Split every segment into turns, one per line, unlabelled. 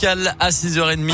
À 6h30.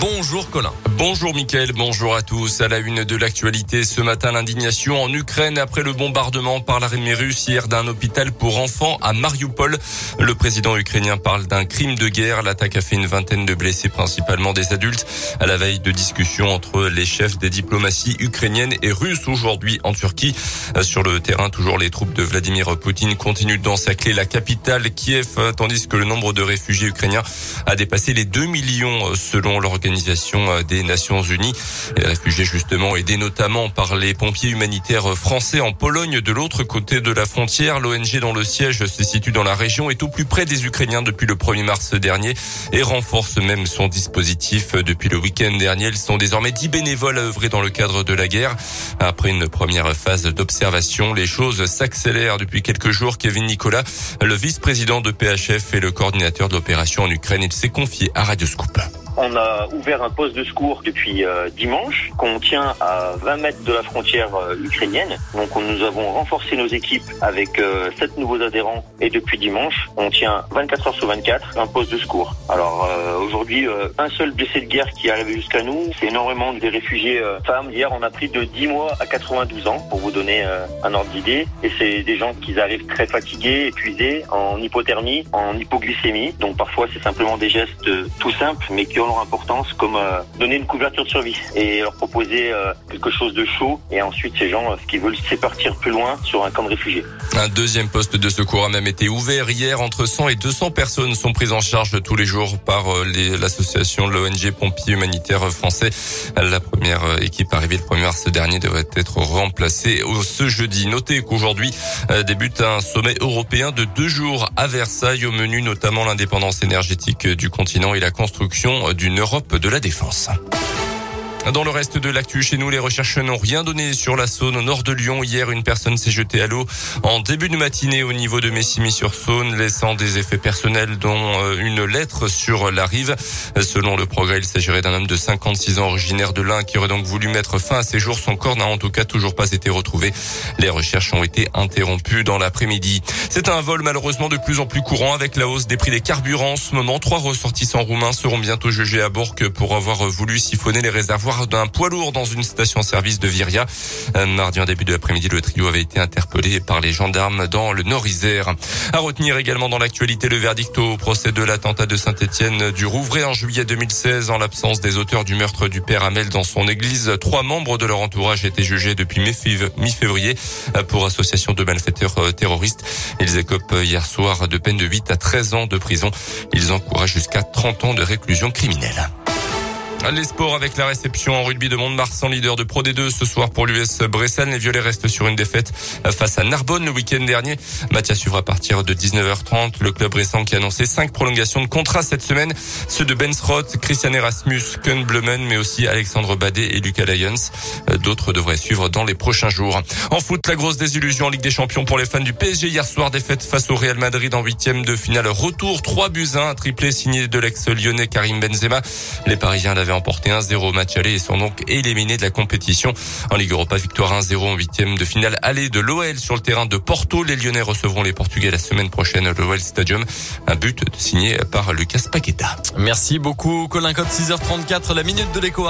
Bonjour Colin.
Bonjour Mickaël, bonjour à tous. À la une de l'actualité ce matin, l'indignation en Ukraine après le bombardement par l'armée russe hier d'un hôpital pour enfants à Mariupol. Le président ukrainien parle d'un crime de guerre. L'attaque a fait une vingtaine de blessés, principalement des adultes, à la veille de discussions entre les chefs des diplomaties ukrainiennes et russes aujourd'hui en Turquie. Sur le terrain, toujours les troupes de Vladimir Poutine continuent d'ensacler la capitale Kiev, tandis que le nombre de réfugiés ukrainiens a dépassé les 2 millions selon l'organisation l'Organisation des Nations Unies. Les réfugiés justement aidés notamment par les pompiers humanitaires français en Pologne de l'autre côté de la frontière. L'ONG dont le siège se situe dans la région est au plus près des Ukrainiens depuis le 1er mars dernier et renforce même son dispositif depuis le week-end dernier. Ils sont désormais 10 bénévoles à œuvrer dans le cadre de la guerre. Après une première phase d'observation, les choses s'accélèrent depuis quelques jours. Kevin Nicolas, le vice-président de PHF et le coordinateur de l'opération en Ukraine, il s'est confié à Radio Scoop.
On a ouvert un poste de secours depuis euh, dimanche qu'on tient à 20 mètres de la frontière euh, ukrainienne. Donc nous avons renforcé nos équipes avec euh, 7 nouveaux adhérents et depuis dimanche, on tient 24 heures sur 24 un poste de secours. Alors euh, aujourd'hui, un seul blessé de guerre qui est arrivé jusqu'à nous. C'est énormément des réfugiés femmes. Hier, on a pris de 10 mois à 92 ans pour vous donner un ordre d'idée. Et c'est des gens qui arrivent très fatigués, épuisés, en hypothermie, en hypoglycémie. Donc parfois, c'est simplement des gestes tout simples, mais qui leur importance, comme euh, donner une couverture de survie et leur proposer euh, quelque chose de chaud. Et ensuite, ces gens, euh, ce qu'ils veulent, c'est partir plus loin sur un camp de réfugiés.
Un deuxième poste de secours a même été ouvert hier. Entre 100 et 200 personnes sont prises en charge tous les jours par l'association l'ONG Pompiers Humanitaires Français. La première équipe arrivée le 1er mars dernier devrait être remplacée ce jeudi. Notez qu'aujourd'hui débute un sommet européen de deux jours à Versailles au menu notamment l'indépendance énergétique du continent et la construction d'une Europe de la défense. Dans le reste de l'actu, chez nous, les recherches n'ont rien donné sur la Saône au nord de Lyon. Hier, une personne s'est jetée à l'eau en début de matinée au niveau de Messimy-sur-Saône, laissant des effets personnels dont euh, une lettre sur la rive. Selon le progrès, il s'agirait d'un homme de 56 ans originaire de l'Ain qui aurait donc voulu mettre fin à ses jours. Son corps n'a en tout cas toujours pas été retrouvé. Les recherches ont été interrompues dans l'après-midi. C'est un vol malheureusement de plus en plus courant avec la hausse des prix des carburants. En ce moment, trois ressortissants roumains seront bientôt jugés à Bourg pour avoir voulu siphonner les réservoirs d'un poids lourd dans une station-service de Viria. Mardi en début de l'après-midi, le trio avait été interpellé par les gendarmes dans le Nord-Isère. À retenir également dans l'actualité le verdict au procès de l'attentat de Saint-Étienne du Rouvray en juillet 2016 en l'absence des auteurs du meurtre du père Amel dans son église. Trois membres de leur entourage étaient jugés depuis mi-février pour association de malfaiteurs euh, terroristes. Ils écopent hier soir de peine de 8 à 13 ans de prison. Ils encouragent jusqu'à 30 ans de réclusion criminelle. Les sports avec la réception en rugby de Mont-de-Marsan, leader de Pro D2 ce soir pour l'US Bressan. Les Violets restent sur une défaite face à Narbonne le week-end dernier. Mathias suivra à partir de 19h30. Le club récent qui a annoncé cinq prolongations de contrat cette semaine. Ceux de Ben Sroth, Christian Erasmus, Ken Blumen, mais aussi Alexandre Badet et Lucas Lyons. D'autres devraient suivre dans les prochains jours. En foot, la grosse désillusion en Ligue des Champions pour les fans du PSG. Hier soir, défaite face au Real Madrid en huitième de finale. Retour 3 buts 1, un triplé signé de l'ex-lyonnais Karim Benzema. Les Parisiens l'avaient emporté 1-0 match aller et sont donc éliminés de la compétition. En Ligue Europa, victoire 1-0 en huitième de finale aller de l'OL sur le terrain de Porto. Les Lyonnais recevront les Portugais la semaine prochaine à l'OL Stadium. Un but signé par Lucas Paqueta.
Merci beaucoup Colin Code 6h34, la minute de l'écho.